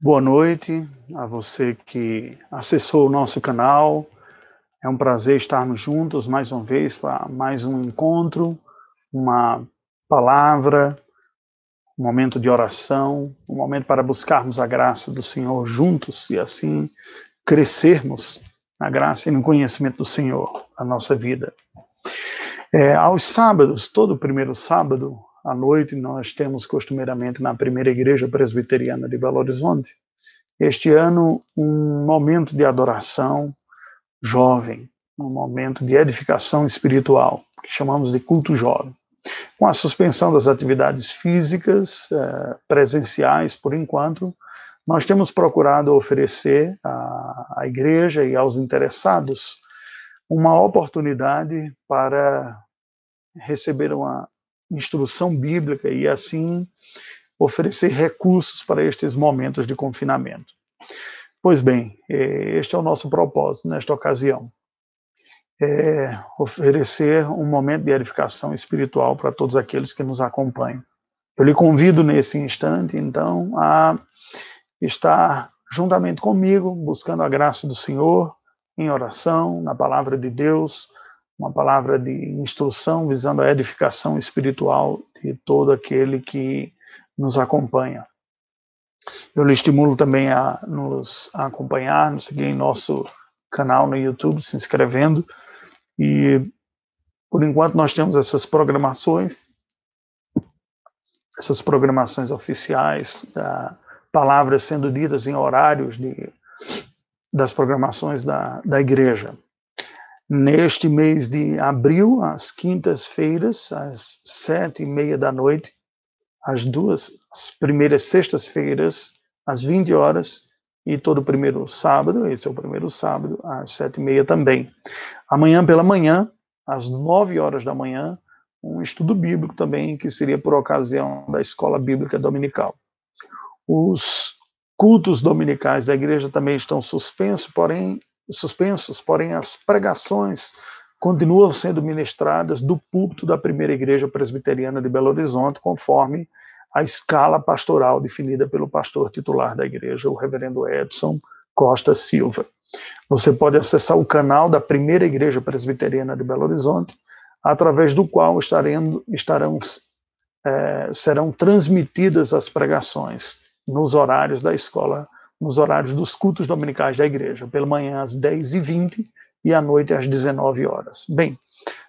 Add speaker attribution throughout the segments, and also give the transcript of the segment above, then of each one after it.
Speaker 1: Boa noite a você que acessou o nosso canal. É um prazer estarmos juntos mais uma vez para mais um encontro, uma palavra, um momento de oração, um momento para buscarmos a graça do Senhor juntos e assim crescermos na graça e no conhecimento do Senhor, a nossa vida. É, aos sábados, todo primeiro sábado, à noite, nós temos costumeiramente na primeira igreja presbiteriana de Belo Horizonte, este ano, um momento de adoração jovem, um momento de edificação espiritual, que chamamos de culto jovem. Com a suspensão das atividades físicas eh, presenciais, por enquanto, nós temos procurado oferecer à, à igreja e aos interessados uma oportunidade para receber uma instrução bíblica e assim oferecer recursos para estes momentos de confinamento. Pois bem, é, este é o nosso propósito nesta ocasião. É oferecer um momento de edificação espiritual para todos aqueles que nos acompanham. Eu lhe convido nesse instante, então, a estar juntamente comigo, buscando a graça do Senhor, em oração, na palavra de Deus, uma palavra de instrução visando a edificação espiritual de todo aquele que nos acompanha. Eu lhe estimulo também a nos acompanhar, nos seguir em nosso canal no YouTube, se inscrevendo. E por enquanto nós temos essas programações, essas programações oficiais, da, palavras sendo ditas em horários de, das programações da, da igreja. Neste mês de abril, às quintas-feiras, às sete e meia da noite, as duas as primeiras sextas-feiras, às 20 horas, e todo primeiro sábado, esse é o primeiro sábado, às sete e meia também. Amanhã pela manhã, às nove horas da manhã, um estudo bíblico também, que seria por ocasião da escola bíblica dominical. Os cultos dominicais da igreja também estão suspensos, porém suspensos, porém as pregações continuam sendo ministradas do púlpito da primeira igreja presbiteriana de Belo Horizonte, conforme a escala pastoral definida pelo pastor titular da igreja, o reverendo Edson Costa Silva. Você pode acessar o canal da primeira igreja presbiteriana de Belo Horizonte, através do qual estarão, é, serão transmitidas as pregações nos horários da escola nos horários dos cultos dominicais da igreja, pela manhã às 10h20 e à noite às 19 horas. Bem,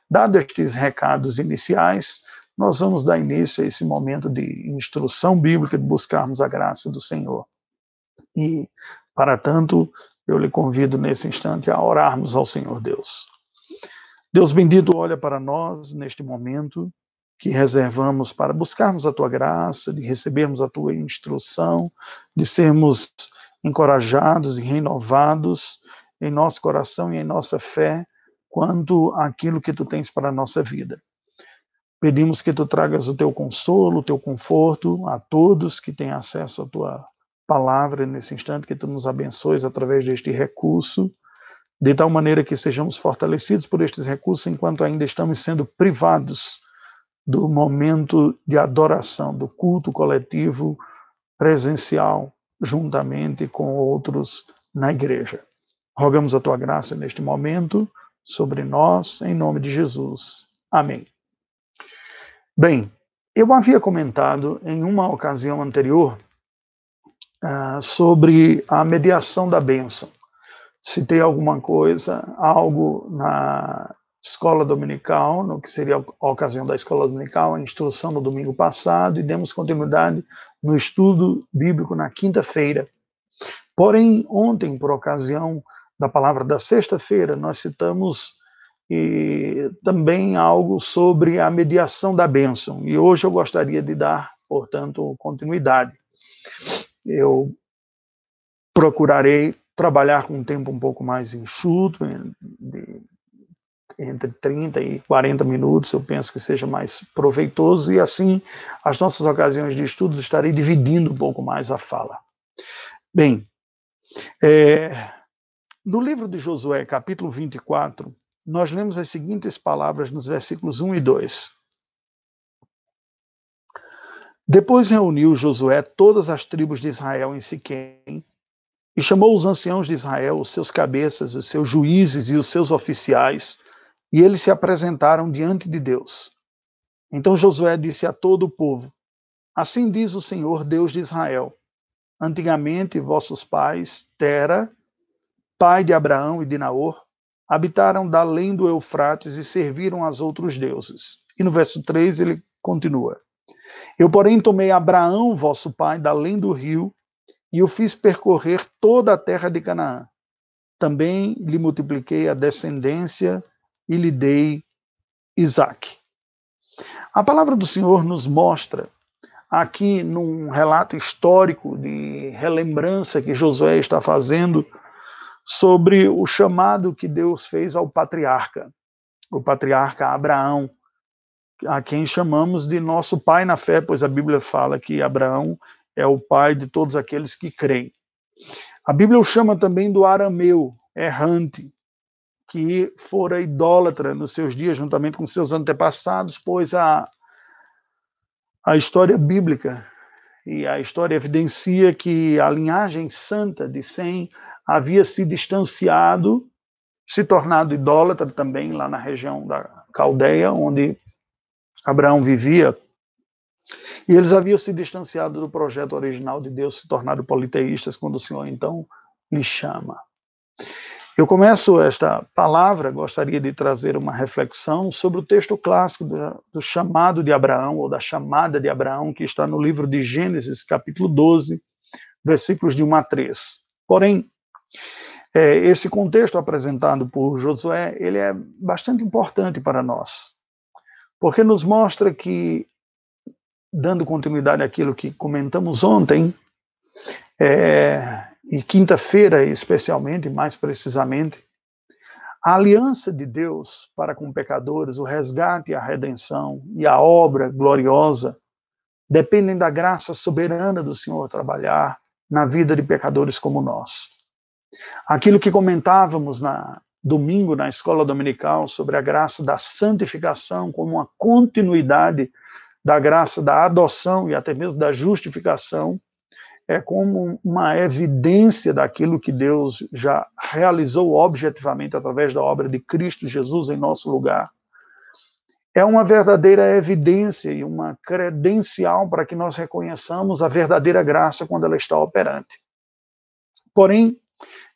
Speaker 1: dados estes recados iniciais, nós vamos dar início a esse momento de instrução bíblica, de buscarmos a graça do Senhor. E, para tanto, eu lhe convido nesse instante a orarmos ao Senhor Deus. Deus bendito, olha para nós neste momento que reservamos para buscarmos a tua graça, de recebermos a tua instrução, de sermos encorajados e renovados em nosso coração e em nossa fé quanto àquilo que tu tens para a nossa vida. Pedimos que tu tragas o teu consolo, o teu conforto a todos que têm acesso à tua palavra nesse instante, que tu nos abençoes através deste recurso, de tal maneira que sejamos fortalecidos por estes recursos enquanto ainda estamos sendo privados do momento de adoração, do culto coletivo presencial juntamente com outros na igreja. Rogamos a tua graça neste momento sobre nós, em nome de Jesus. Amém. Bem, eu havia comentado em uma ocasião anterior uh, sobre a mediação da bênção. Citei alguma coisa, algo na escola dominical, no que seria a ocasião da escola dominical, a instrução no domingo passado, e demos continuidade no estudo bíblico na quinta-feira. Porém, ontem, por ocasião da palavra da sexta-feira, nós citamos e, também algo sobre a mediação da bênção, e hoje eu gostaria de dar, portanto, continuidade. Eu procurarei trabalhar com um tempo um pouco mais enxuto, de entre 30 e 40 minutos, eu penso que seja mais proveitoso, e assim, as nossas ocasiões de estudos estarei dividindo um pouco mais a fala. Bem, é, no livro de Josué, capítulo 24, nós lemos as seguintes palavras nos versículos 1 e 2. Depois reuniu Josué todas as tribos de Israel em Siquém e chamou os anciãos de Israel, os seus cabeças, os seus juízes e os seus oficiais, e eles se apresentaram diante de Deus. Então Josué disse a todo o povo: Assim diz o Senhor, Deus de Israel: Antigamente vossos pais, Tera, pai de Abraão e de Naor, habitaram da além do Eufrates e serviram aos outros deuses. E no verso 3 ele continua: Eu, porém, tomei Abraão, vosso pai, da além do rio, e o fiz percorrer toda a terra de Canaã. Também lhe multipliquei a descendência e lhe dei Isaac. A palavra do Senhor nos mostra aqui num relato histórico de relembrança que Josué está fazendo sobre o chamado que Deus fez ao patriarca, o patriarca Abraão, a quem chamamos de nosso pai na fé, pois a Bíblia fala que Abraão é o pai de todos aqueles que creem. A Bíblia o chama também do arameu, errante, que fora idólatra nos seus dias, juntamente com seus antepassados, pois a, a história bíblica e a história evidencia que a linhagem santa de Sem havia se distanciado, se tornado idólatra também lá na região da Caldeia, onde Abraão vivia. E eles haviam se distanciado do projeto original de Deus, se tornado politeístas, quando o Senhor então lhe chama. Eu começo esta palavra, gostaria de trazer uma reflexão sobre o texto clássico do, do, chamado de Abraão, ou da chamada de Abraão, que está no livro de Gênesis, capítulo 12, versículos de 1 a 3. Porém, é, esse contexto apresentado por Josué, ele é bastante importante para nós, porque nos mostra que, dando continuidade àquilo que comentamos ontem, é, e quinta-feira especialmente, mais precisamente, a aliança de Deus para com pecadores, o resgate a redenção e a obra gloriosa dependem da graça soberana do Senhor trabalhar na vida de pecadores como nós. Aquilo que comentávamos na domingo na escola dominical sobre a graça da santificação como uma continuidade da graça da adoção e até mesmo da justificação, é como uma evidência daquilo que Deus já realizou objetivamente através da obra de Cristo Jesus em nosso lugar. É uma verdadeira evidência e uma credencial para que nós reconheçamos a verdadeira graça quando ela está operante. Porém,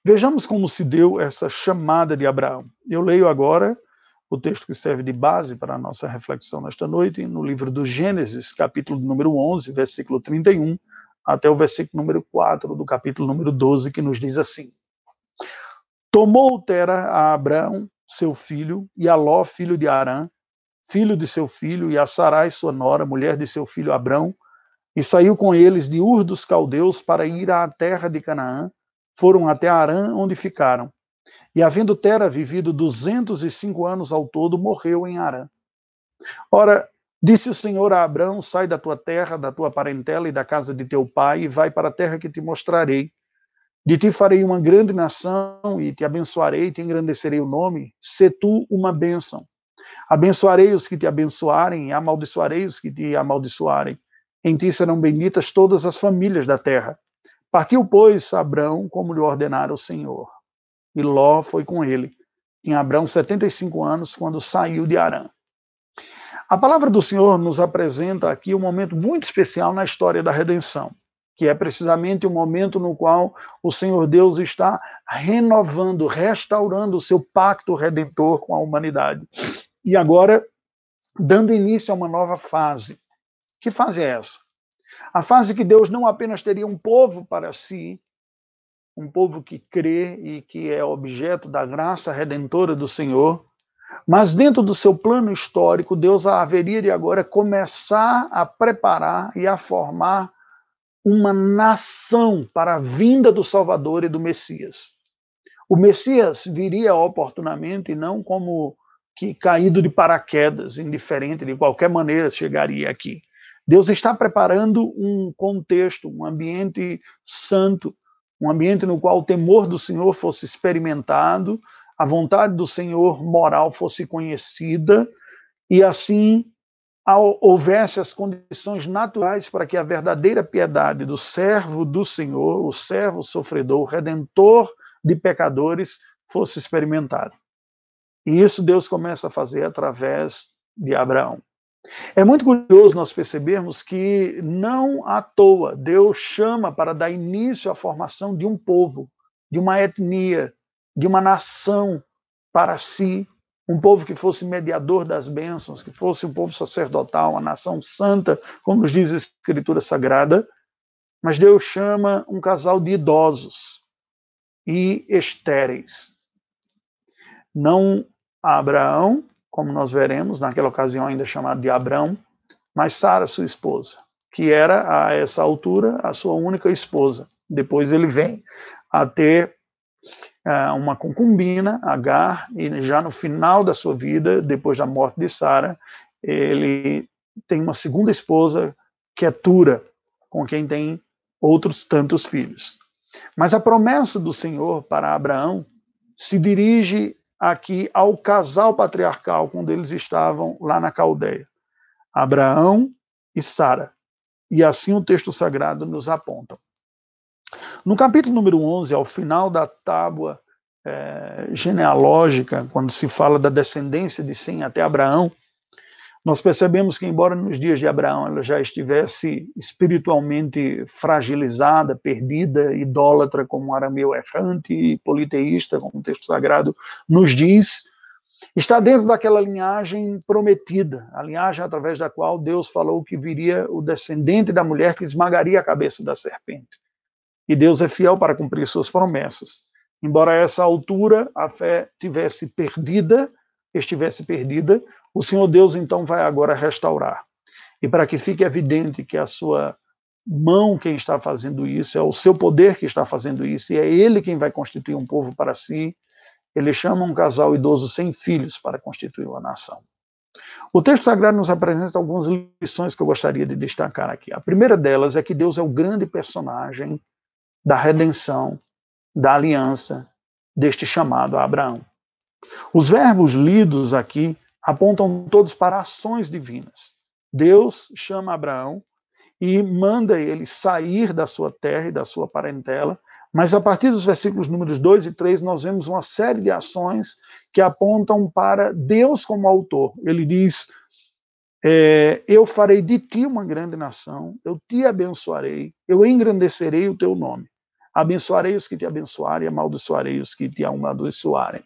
Speaker 1: vejamos como se deu essa chamada de Abraão. Eu leio agora o texto que serve de base para a nossa reflexão nesta noite, no livro do Gênesis, capítulo número 11, versículo 31 até o versículo número 4 do capítulo número 12, que nos diz assim: Tomou Tera a Abraão, seu filho, e a Ló, filho de Arã, filho de seu filho, e a Sarai, sua nora, mulher de seu filho Abrão, e saiu com eles de Ur dos Caldeus para ir à terra de Canaã, foram até Arã, onde ficaram. E havendo Tera vivido duzentos e cinco anos ao todo, morreu em Arã. Ora, Disse o Senhor a Abraão: Sai da tua terra, da tua parentela e da casa de teu pai, e vai para a terra que te mostrarei. De ti farei uma grande nação, e te abençoarei, e te engrandecerei o nome. Se tu uma bênção. Abençoarei os que te abençoarem, e amaldiçoarei os que te amaldiçoarem. Em ti serão benditas todas as famílias da terra. Partiu, pois, Abraão, como lhe ordenara o Senhor. E Ló foi com ele. Em Abraão, 75 anos, quando saiu de Arã. A palavra do Senhor nos apresenta aqui um momento muito especial na história da redenção, que é precisamente o momento no qual o Senhor Deus está renovando, restaurando o seu pacto redentor com a humanidade. E agora, dando início a uma nova fase. Que fase é essa? A fase que Deus não apenas teria um povo para si, um povo que crê e que é objeto da graça redentora do Senhor, mas dentro do seu plano histórico, Deus haveria de agora começar a preparar e a formar uma nação para a vinda do Salvador e do Messias. O Messias viria oportunamente e não como que caído de paraquedas, indiferente de qualquer maneira chegaria aqui. Deus está preparando um contexto, um ambiente santo, um ambiente no qual o temor do Senhor fosse experimentado, a vontade do Senhor moral fosse conhecida e assim houvesse as condições naturais para que a verdadeira piedade do servo do Senhor, o servo sofredor, o redentor de pecadores, fosse experimentada. E isso Deus começa a fazer através de Abraão. É muito curioso nós percebermos que não à toa Deus chama para dar início à formação de um povo, de uma etnia, de uma nação para si, um povo que fosse mediador das bênçãos, que fosse um povo sacerdotal, uma nação santa, como nos diz a Escritura Sagrada. Mas Deus chama um casal de idosos e estéreis. Não Abraão, como nós veremos, naquela ocasião ainda chamado de Abrão, mas Sara, sua esposa, que era a essa altura a sua única esposa. Depois ele vem a ter uma concubina, Agar, e já no final da sua vida, depois da morte de Sara, ele tem uma segunda esposa, que é Tura, com quem tem outros tantos filhos. Mas a promessa do Senhor para Abraão se dirige aqui ao casal patriarcal, quando eles estavam lá na Caldeia, Abraão e Sara. E assim o texto sagrado nos aponta. No capítulo número 11, ao final da tábua é, genealógica, quando se fala da descendência de Sem até Abraão, nós percebemos que, embora nos dias de Abraão ela já estivesse espiritualmente fragilizada, perdida, idólatra, como um arameu errante e politeísta, como o texto sagrado nos diz, está dentro daquela linhagem prometida, a linhagem através da qual Deus falou que viria o descendente da mulher que esmagaria a cabeça da serpente. E Deus é fiel para cumprir suas promessas. Embora a essa altura a fé tivesse perdida, estivesse perdida, o Senhor Deus então vai agora restaurar. E para que fique evidente que a sua mão quem está fazendo isso, é o seu poder que está fazendo isso, e é ele quem vai constituir um povo para si, ele chama um casal idoso sem filhos para constituir uma nação. O texto sagrado nos apresenta algumas lições que eu gostaria de destacar aqui. A primeira delas é que Deus é o grande personagem da redenção, da aliança, deste chamado a Abraão. Os verbos lidos aqui apontam todos para ações divinas. Deus chama Abraão e manda ele sair da sua terra e da sua parentela, mas a partir dos versículos números 2 e 3 nós vemos uma série de ações que apontam para Deus como autor. Ele diz: é, Eu farei de ti uma grande nação, eu te abençoarei, eu engrandecerei o teu nome. Abençoarei os que te abençoarem, amaldiçoarei os que te amaldiçoarem.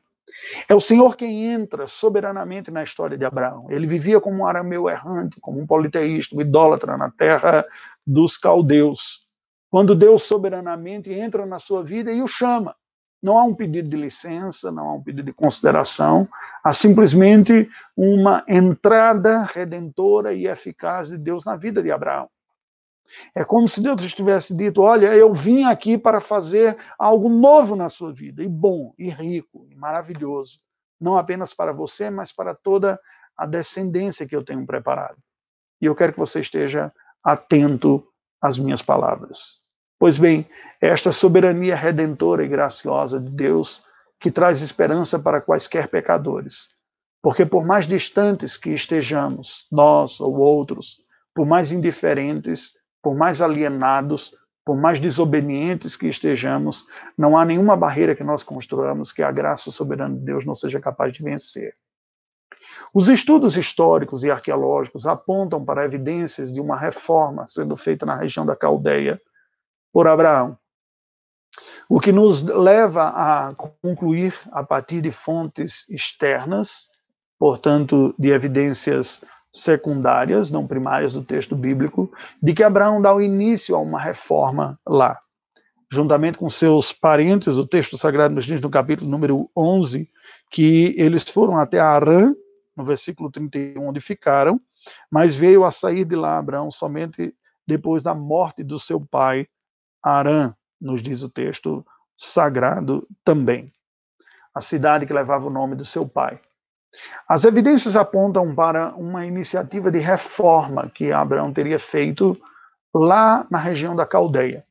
Speaker 1: É o Senhor quem entra soberanamente na história de Abraão. Ele vivia como um arameu errante, como um politeísta, um idólatra na terra dos caldeus. Quando Deus soberanamente entra na sua vida e o chama. Não há um pedido de licença, não há um pedido de consideração, há simplesmente uma entrada redentora e eficaz de Deus na vida de Abraão. É como se Deus tivesse dito: Olha, eu vim aqui para fazer algo novo na sua vida, e bom, e rico, e maravilhoso. Não apenas para você, mas para toda a descendência que eu tenho preparado. E eu quero que você esteja atento às minhas palavras. Pois bem, esta soberania redentora e graciosa de Deus que traz esperança para quaisquer pecadores. Porque por mais distantes que estejamos, nós ou outros, por mais indiferentes, por mais alienados, por mais desobedientes que estejamos, não há nenhuma barreira que nós construamos que a graça soberana de Deus não seja capaz de vencer. Os estudos históricos e arqueológicos apontam para evidências de uma reforma sendo feita na região da Caldeia por Abraão. O que nos leva a concluir, a partir de fontes externas, portanto, de evidências secundárias, não primárias do texto bíblico, de que Abraão dá o início a uma reforma lá. Juntamente com seus parentes, o texto sagrado nos diz no capítulo número 11 que eles foram até Arã, no versículo 31, onde ficaram, mas veio a sair de lá Abraão somente depois da morte do seu pai Arã, nos diz o texto sagrado também. A cidade que levava o nome do seu pai. As evidências apontam para uma iniciativa de reforma que Abraão teria feito lá na região da Caldeia.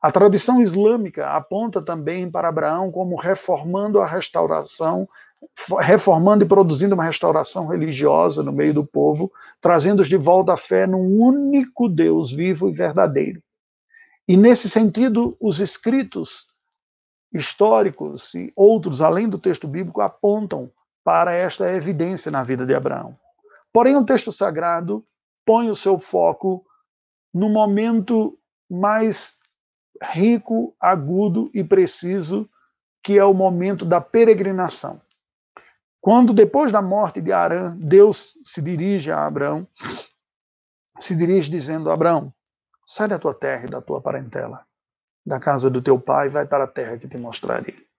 Speaker 1: A tradição islâmica aponta também para Abraão como reformando a restauração reformando e produzindo uma restauração religiosa no meio do povo, trazendo-os de volta à fé num único Deus vivo e verdadeiro. E nesse sentido, os escritos históricos e outros, além do texto bíblico, apontam para esta evidência na vida de Abraão. Porém, o texto sagrado põe o seu foco no momento mais rico, agudo e preciso, que é o momento da peregrinação. Quando, depois da morte de Arã, Deus se dirige a Abraão, se dirige dizendo: Abraão, sai da tua terra e da tua parentela, da casa do teu pai, vai para a terra que te mostrarei.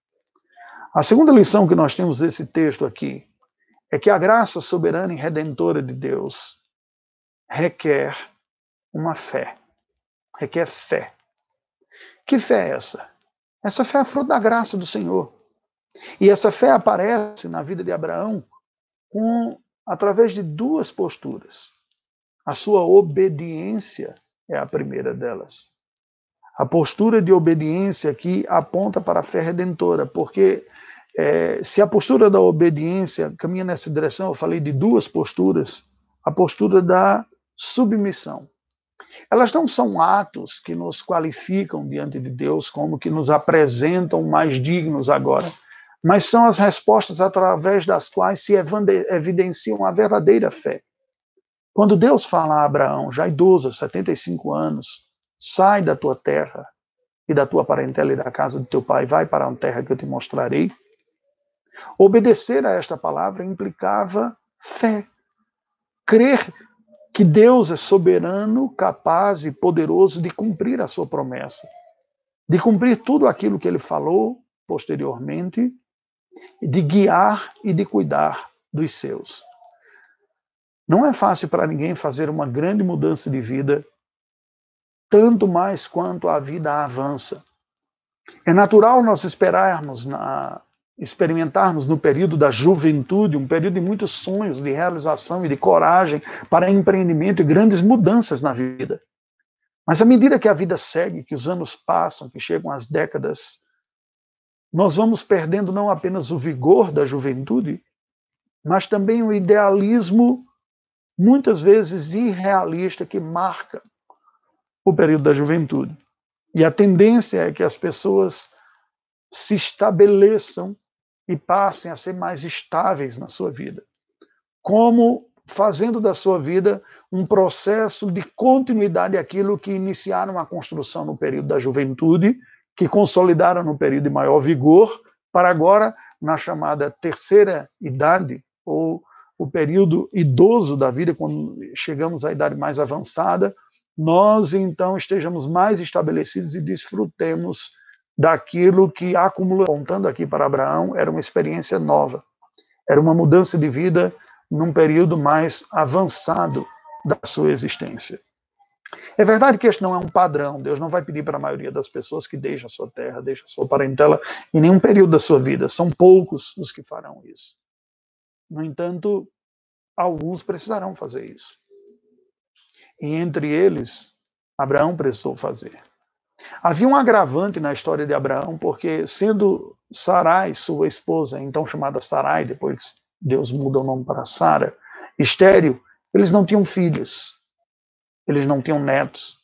Speaker 1: A segunda lição que nós temos desse texto aqui é que a graça soberana e redentora de Deus requer uma fé, requer fé. Que fé é essa? Essa fé é fruto da graça do Senhor. E essa fé aparece na vida de Abraão com, através de duas posturas. A sua obediência é a primeira delas. A postura de obediência aqui aponta para a fé redentora, porque é, se a postura da obediência caminha nessa direção, eu falei de duas posturas, a postura da submissão. Elas não são atos que nos qualificam diante de Deus como que nos apresentam mais dignos agora, mas são as respostas através das quais se evidenciam a verdadeira fé. Quando Deus fala a Abraão, já idoso, 75 anos, sai da tua terra e da tua parentela e da casa do teu pai, vai para a terra que eu te mostrarei. Obedecer a esta palavra implicava fé. Crer que Deus é soberano, capaz e poderoso de cumprir a sua promessa, de cumprir tudo aquilo que ele falou posteriormente de guiar e de cuidar dos seus. Não é fácil para ninguém fazer uma grande mudança de vida, tanto mais quanto a vida avança. É natural nós esperarmos, na, experimentarmos no período da juventude, um período de muitos sonhos, de realização e de coragem para empreendimento e grandes mudanças na vida. Mas à medida que a vida segue, que os anos passam, que chegam as décadas, nós vamos perdendo não apenas o vigor da juventude, mas também o idealismo, muitas vezes irrealista, que marca o período da juventude. E a tendência é que as pessoas se estabeleçam e passem a ser mais estáveis na sua vida. Como fazendo da sua vida um processo de continuidade daquilo que iniciaram a construção no período da juventude que consolidaram no período de maior vigor, para agora, na chamada terceira idade, ou o período idoso da vida, quando chegamos à idade mais avançada, nós então estejamos mais estabelecidos e desfrutemos daquilo que acumulou, apontando aqui para Abraão, era uma experiência nova, era uma mudança de vida num período mais avançado da sua existência. É verdade que este não é um padrão. Deus não vai pedir para a maioria das pessoas que deixem a sua terra, deixem a sua parentela em nenhum período da sua vida. São poucos os que farão isso. No entanto, alguns precisarão fazer isso. E entre eles, Abraão precisou fazer. Havia um agravante na história de Abraão, porque sendo Sarai sua esposa, então chamada Sarai, depois Deus muda o nome para Sara, estéreo, eles não tinham filhos eles não tinham netos,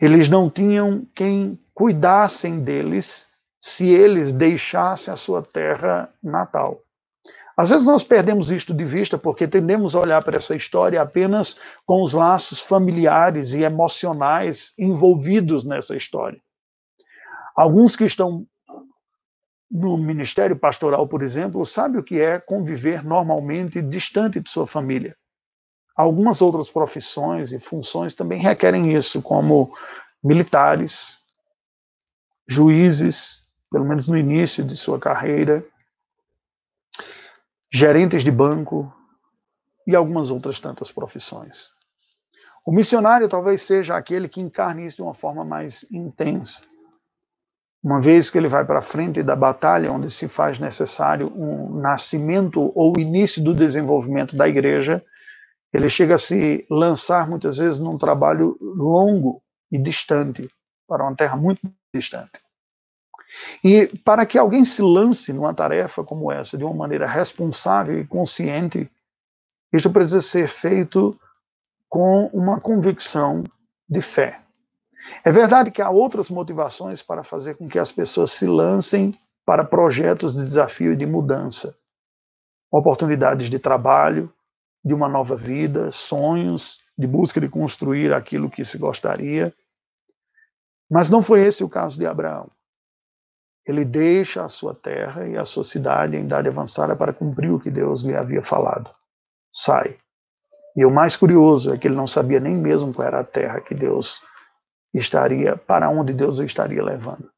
Speaker 1: eles não tinham quem cuidassem deles se eles deixassem a sua terra natal. Às vezes nós perdemos isto de vista porque tendemos a olhar para essa história apenas com os laços familiares e emocionais envolvidos nessa história. Alguns que estão no ministério pastoral, por exemplo, sabem o que é conviver normalmente distante de sua família. Algumas outras profissões e funções também requerem isso, como militares, juízes, pelo menos no início de sua carreira, gerentes de banco e algumas outras tantas profissões. O missionário talvez seja aquele que encarne isso de uma forma mais intensa. Uma vez que ele vai para a frente da batalha, onde se faz necessário um nascimento ou início do desenvolvimento da igreja, ele chega a se lançar muitas vezes num trabalho longo e distante, para uma terra muito distante. E para que alguém se lance numa tarefa como essa de uma maneira responsável e consciente, isso precisa ser feito com uma convicção de fé. É verdade que há outras motivações para fazer com que as pessoas se lancem para projetos de desafio e de mudança. Oportunidades de trabalho, de uma nova vida, sonhos, de busca de construir aquilo que se gostaria. Mas não foi esse o caso de Abraão. Ele deixa a sua terra e a sua cidade em idade avançada para cumprir o que Deus lhe havia falado. Sai. E o mais curioso é que ele não sabia nem mesmo qual era a terra que Deus estaria, para onde Deus o estaria levando.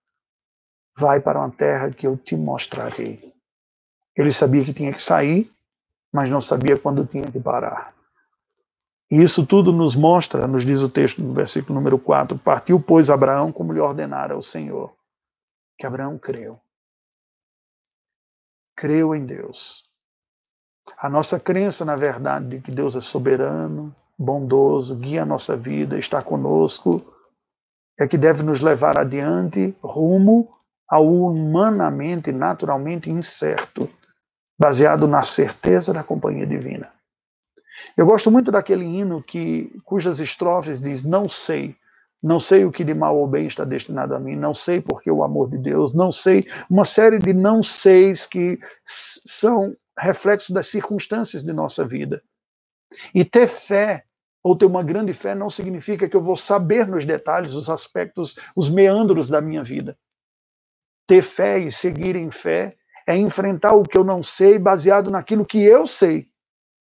Speaker 1: Vai para uma terra que eu te mostrarei. Ele sabia que tinha que sair, mas não sabia quando tinha que parar. E isso tudo nos mostra, nos diz o texto no versículo número 4, partiu, pois, Abraão como lhe ordenara o Senhor. Que Abraão creu. Creu em Deus. A nossa crença na verdade de que Deus é soberano, bondoso, guia a nossa vida, está conosco, é que deve nos levar adiante rumo ao humanamente, naturalmente incerto, baseado na certeza da companhia divina. Eu gosto muito daquele hino que cujas estrofes diz não sei, não sei o que de mal ou bem está destinado a mim, não sei porque o amor de Deus, não sei, uma série de não seis que são reflexos das circunstâncias de nossa vida. E ter fé ou ter uma grande fé não significa que eu vou saber nos detalhes os aspectos, os meandros da minha vida. Ter fé e seguir em fé é enfrentar o que eu não sei baseado naquilo que eu sei.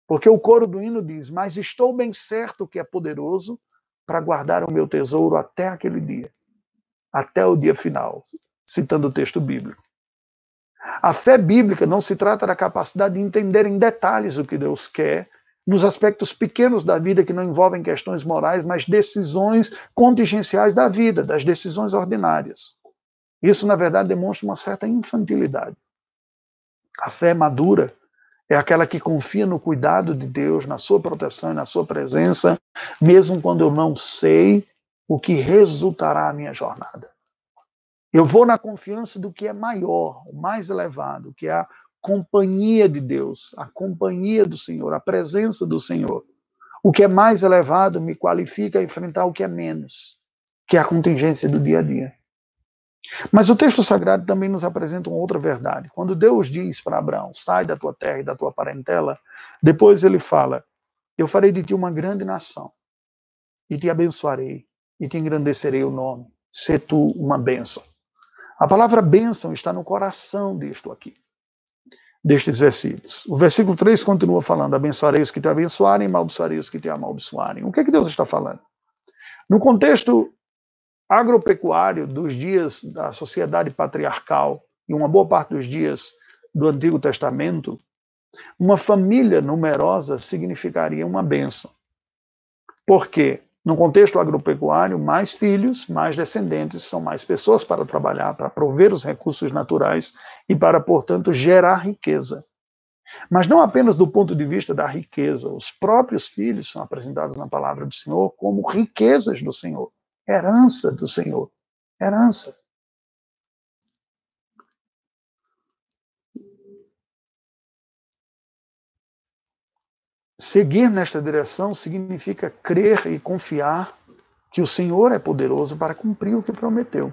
Speaker 1: Porque o coro do hino diz: Mas estou bem certo que é poderoso para guardar o meu tesouro até aquele dia, até o dia final, citando o texto bíblico. A fé bíblica não se trata da capacidade de entender em detalhes o que Deus quer, nos aspectos pequenos da vida que não envolvem questões morais, mas decisões contingenciais da vida, das decisões ordinárias. Isso, na verdade, demonstra uma certa infantilidade. A fé madura é aquela que confia no cuidado de Deus, na sua proteção e na sua presença, mesmo quando eu não sei o que resultará a minha jornada. Eu vou na confiança do que é maior, o mais elevado, que é a companhia de Deus, a companhia do Senhor, a presença do Senhor. O que é mais elevado me qualifica a enfrentar o que é menos, que é a contingência do dia a dia. Mas o texto sagrado também nos apresenta uma outra verdade. Quando Deus diz para Abraão: sai da tua terra e da tua parentela, depois ele fala: eu farei de ti uma grande nação, e te abençoarei, e te engrandecerei o nome, se tu uma bênção. A palavra bênção está no coração disto aqui, destes versículos. O versículo 3 continua falando: abençoarei os que te abençoarem, amaldiçoarei os que te amaldiçoarem. O que é que Deus está falando? No contexto agropecuário dos dias da sociedade patriarcal e uma boa parte dos dias do Antigo Testamento, uma família numerosa significaria uma bênção. Por quê? No contexto agropecuário, mais filhos, mais descendentes, são mais pessoas para trabalhar, para prover os recursos naturais e para, portanto, gerar riqueza. Mas não apenas do ponto de vista da riqueza, os próprios filhos são apresentados na palavra do Senhor como riquezas do Senhor. Herança do Senhor. Herança. Seguir nesta direção significa crer e confiar que o Senhor é poderoso para cumprir o que prometeu,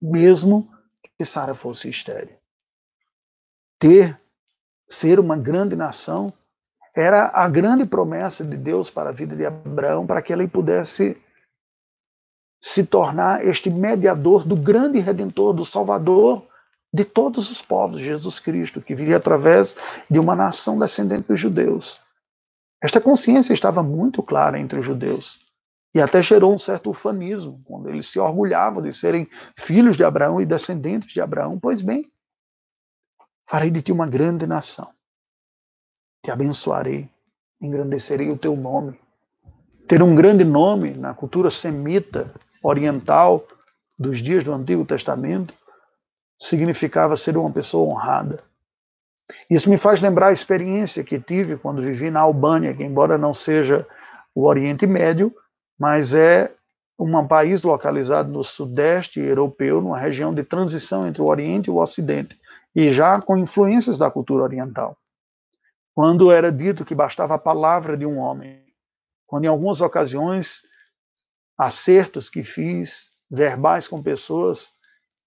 Speaker 1: mesmo que Sara fosse estéril. Ter, ser uma grande nação, era a grande promessa de Deus para a vida de Abraão, para que ele pudesse se tornar este mediador do grande redentor, do salvador de todos os povos, Jesus Cristo, que viria através de uma nação descendente dos judeus. Esta consciência estava muito clara entre os judeus e até gerou um certo ufanismo, quando eles se orgulhavam de serem filhos de Abraão e descendentes de Abraão. Pois bem, farei de ti uma grande nação, te abençoarei, engrandecerei o teu nome. Ter um grande nome na cultura semita oriental dos dias do Antigo Testamento significava ser uma pessoa honrada. Isso me faz lembrar a experiência que tive quando vivi na Albânia, que embora não seja o Oriente Médio, mas é um país localizado no sudeste europeu, numa região de transição entre o Oriente e o Ocidente, e já com influências da cultura oriental. Quando era dito que bastava a palavra de um homem, quando em algumas ocasiões acertos que fiz, verbais com pessoas,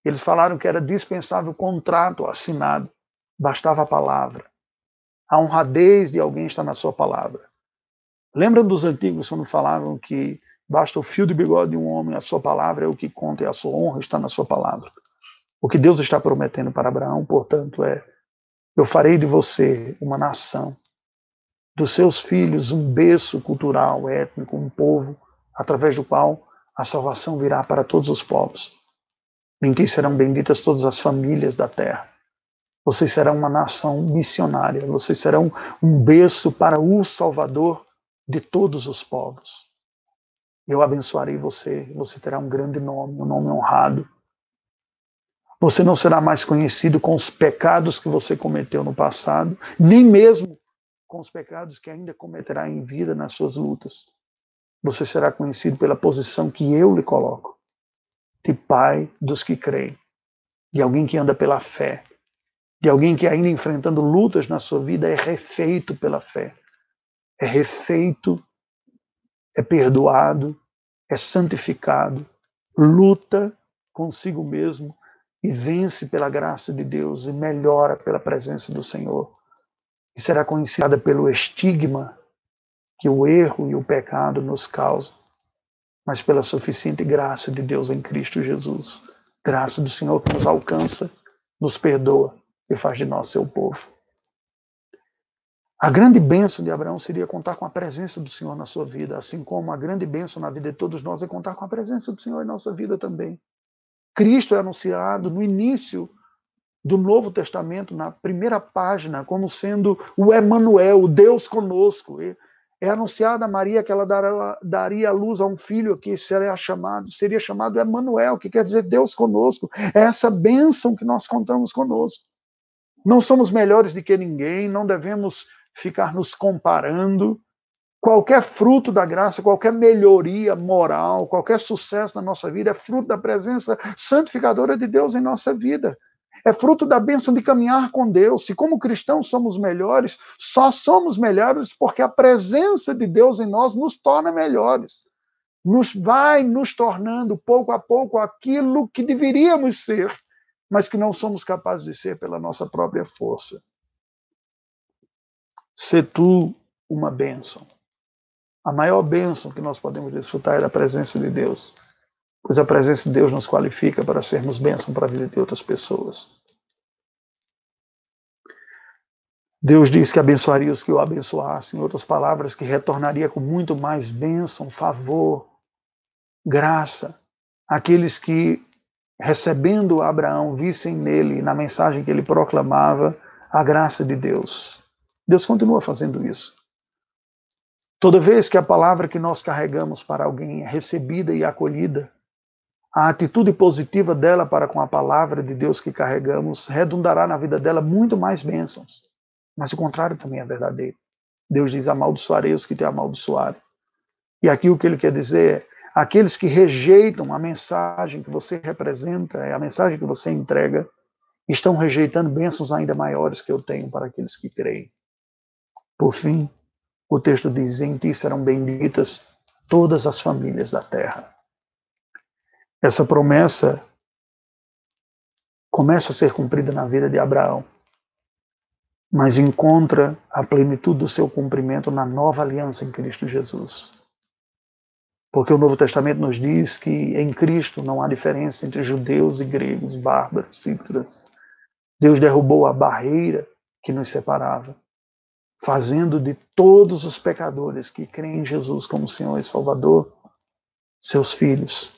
Speaker 1: eles falaram que era dispensável o contrato assinado, bastava a palavra. A honradez de alguém está na sua palavra. Lembram dos antigos quando falavam que basta o fio de bigode de um homem, a sua palavra é o que conta e a sua honra está na sua palavra. O que Deus está prometendo para Abraão, portanto, é: eu farei de você uma nação, dos seus filhos um berço cultural, étnico, um povo, através do qual a salvação virá para todos os povos. Em ti serão benditas todas as famílias da terra. Vocês serão uma nação missionária, vocês serão um berço para o Salvador de todos os povos. Eu abençoarei você, você terá um grande nome, um nome honrado. Você não será mais conhecido com os pecados que você cometeu no passado, nem mesmo com os pecados que ainda cometerá em vida nas suas lutas. Você será conhecido pela posição que eu lhe coloco, de pai dos que creem, de alguém que anda pela fé, de alguém que ainda enfrentando lutas na sua vida é refeito pela fé é refeito, é perdoado, é santificado, luta consigo mesmo e vence pela graça de Deus e melhora pela presença do Senhor. E será conhecida pelo estigma que o erro e o pecado nos causam, mas pela suficiente graça de Deus em Cristo Jesus. Graça do Senhor que nos alcança, nos perdoa e faz de nós seu povo. A grande bênção de Abraão seria contar com a presença do Senhor na sua vida, assim como a grande bênção na vida de todos nós é contar com a presença do Senhor em nossa vida também. Cristo é anunciado no início do Novo Testamento, na primeira página, como sendo o Emanuel, o Deus conosco. É anunciada a Maria que ela dará, daria a luz a um filho que seria chamado, seria chamado Emanuel, que quer dizer Deus conosco. É essa bênção que nós contamos conosco. Não somos melhores do que ninguém, não devemos ficar nos comparando. Qualquer fruto da graça, qualquer melhoria moral, qualquer sucesso na nossa vida é fruto da presença santificadora de Deus em nossa vida. É fruto da bênção de caminhar com Deus. Se, como cristãos, somos melhores, só somos melhores porque a presença de Deus em nós nos torna melhores. Nos vai nos tornando, pouco a pouco, aquilo que deveríamos ser, mas que não somos capazes de ser pela nossa própria força. Se tu uma bênção. A maior bênção que nós podemos desfrutar é a presença de Deus, pois a presença de Deus nos qualifica para sermos bênção para a vida de outras pessoas. Deus diz que abençoaria os que o abençoassem, em outras palavras, que retornaria com muito mais bênção, favor, graça, aqueles que, recebendo Abraão, vissem nele, na mensagem que ele proclamava, a graça de Deus. Deus continua fazendo isso. Toda vez que a palavra que nós carregamos para alguém é recebida e acolhida, a atitude positiva dela para com a palavra de Deus que carregamos redundará na vida dela muito mais bênçãos. Mas o contrário também é verdadeiro. Deus diz: amaldiçoarei os que te amaldiçoarem. E aqui o que ele quer dizer é: aqueles que rejeitam a mensagem que você representa, é a mensagem que você entrega, estão rejeitando bênçãos ainda maiores que eu tenho para aqueles que creem. Por fim, o texto diz: Em ti serão benditas todas as famílias da terra. Essa promessa começa a ser cumprida na vida de Abraão, mas encontra a plenitude do seu cumprimento na nova aliança em Cristo Jesus. Porque o Novo Testamento nos diz que em Cristo não há diferença entre judeus e gregos, bárbaros, cítaras. Deus derrubou a barreira que nos separava fazendo de todos os pecadores que creem em Jesus como Senhor e Salvador seus filhos,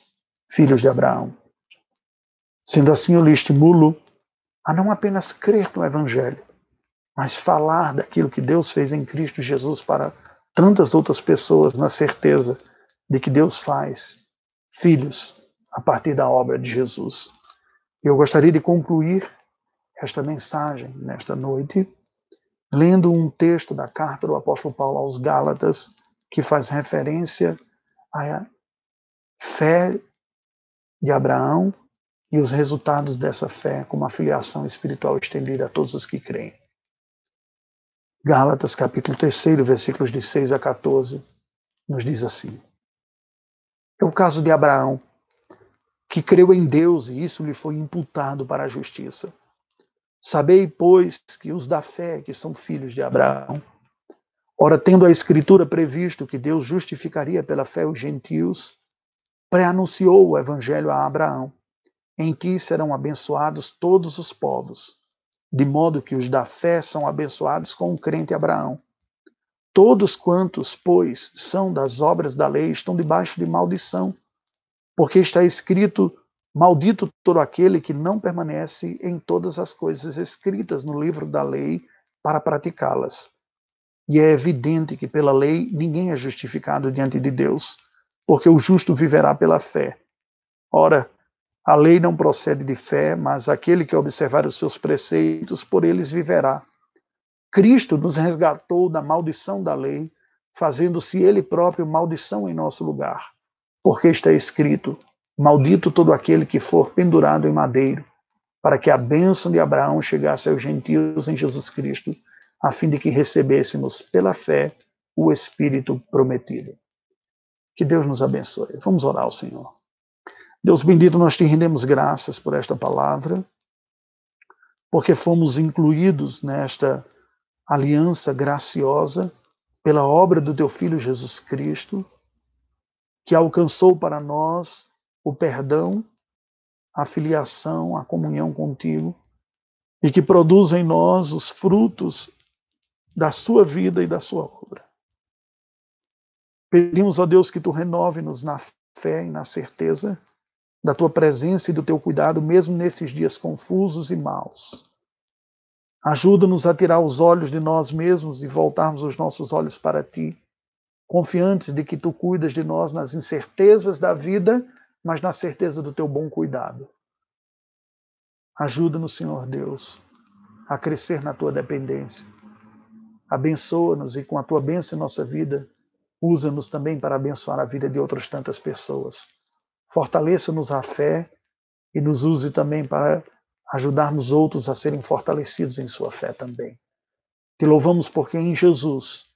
Speaker 1: filhos de Abraão. Sendo assim, eu lhe estimulo a não apenas crer no Evangelho, mas falar daquilo que Deus fez em Cristo Jesus para tantas outras pessoas, na certeza de que Deus faz filhos a partir da obra de Jesus. Eu gostaria de concluir esta mensagem nesta noite lendo um texto da carta do apóstolo Paulo aos Gálatas, que faz referência a fé de Abraão e os resultados dessa fé como a filiação espiritual estendida a todos os que creem. Gálatas capítulo 3, versículos de 6 a 14, nos diz assim: É o caso de Abraão, que creu em Deus e isso lhe foi imputado para a justiça. Sabei, pois, que os da fé, que são filhos de Abraão, ora, tendo a Escritura previsto que Deus justificaria pela fé os gentios, preanunciou o evangelho a Abraão: Em ti serão abençoados todos os povos, de modo que os da fé são abençoados com o crente Abraão. Todos quantos, pois, são das obras da lei estão debaixo de maldição, porque está escrito: Maldito todo aquele que não permanece em todas as coisas escritas no livro da lei para praticá-las. E é evidente que pela lei ninguém é justificado diante de Deus, porque o justo viverá pela fé. Ora, a lei não procede de fé, mas aquele que observar os seus preceitos, por eles viverá. Cristo nos resgatou da maldição da lei, fazendo-se ele próprio maldição em nosso lugar. Porque está escrito: Maldito todo aquele que for pendurado em madeiro, para que a bênção de Abraão chegasse aos gentios em Jesus Cristo, a fim de que recebêssemos pela fé o Espírito prometido. Que Deus nos abençoe. Vamos orar ao Senhor. Deus bendito, nós te rendemos graças por esta palavra, porque fomos incluídos nesta aliança graciosa pela obra do teu Filho Jesus Cristo, que alcançou para nós o perdão, a filiação, a comunhão contigo, e que produz em nós os frutos da sua vida e da sua obra. Pedimos a Deus que tu renove-nos na fé e na certeza da tua presença e do teu cuidado, mesmo nesses dias confusos e maus. Ajuda-nos a tirar os olhos de nós mesmos e voltarmos os nossos olhos para ti, confiantes de que tu cuidas de nós nas incertezas da vida mas na certeza do teu bom cuidado. Ajuda-nos, Senhor Deus, a crescer na tua dependência. Abençoa-nos e com a tua bênção em nossa vida, usa-nos também para abençoar a vida de outras tantas pessoas. Fortaleça-nos a fé e nos use também para ajudarmos outros a serem fortalecidos em sua fé também. Te louvamos porque em Jesus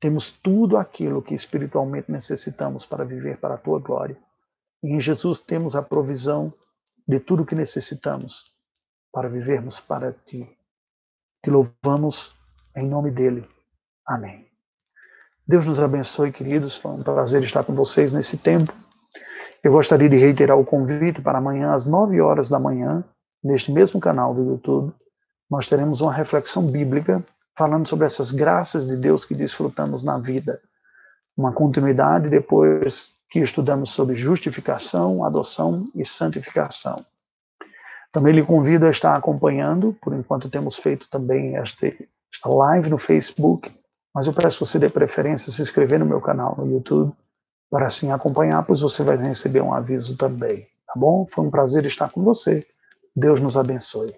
Speaker 1: temos tudo aquilo que espiritualmente necessitamos para viver para a tua glória. E em Jesus temos a provisão de tudo o que necessitamos para vivermos para ti. Te louvamos em nome dele. Amém. Deus nos abençoe, queridos. Foi um prazer estar com vocês nesse tempo. Eu gostaria de reiterar o convite para amanhã, às 9 horas da manhã, neste mesmo canal do YouTube, nós teremos uma reflexão bíblica falando sobre essas graças de Deus que desfrutamos na vida. Uma continuidade depois que estudamos sobre justificação, adoção e santificação. Também lhe convido a estar acompanhando, por enquanto temos feito também esta, esta live no Facebook, mas eu peço que você dê preferência se inscrever no meu canal no YouTube, para assim acompanhar, pois você vai receber um aviso também, tá bom? Foi um prazer estar com você. Deus nos abençoe.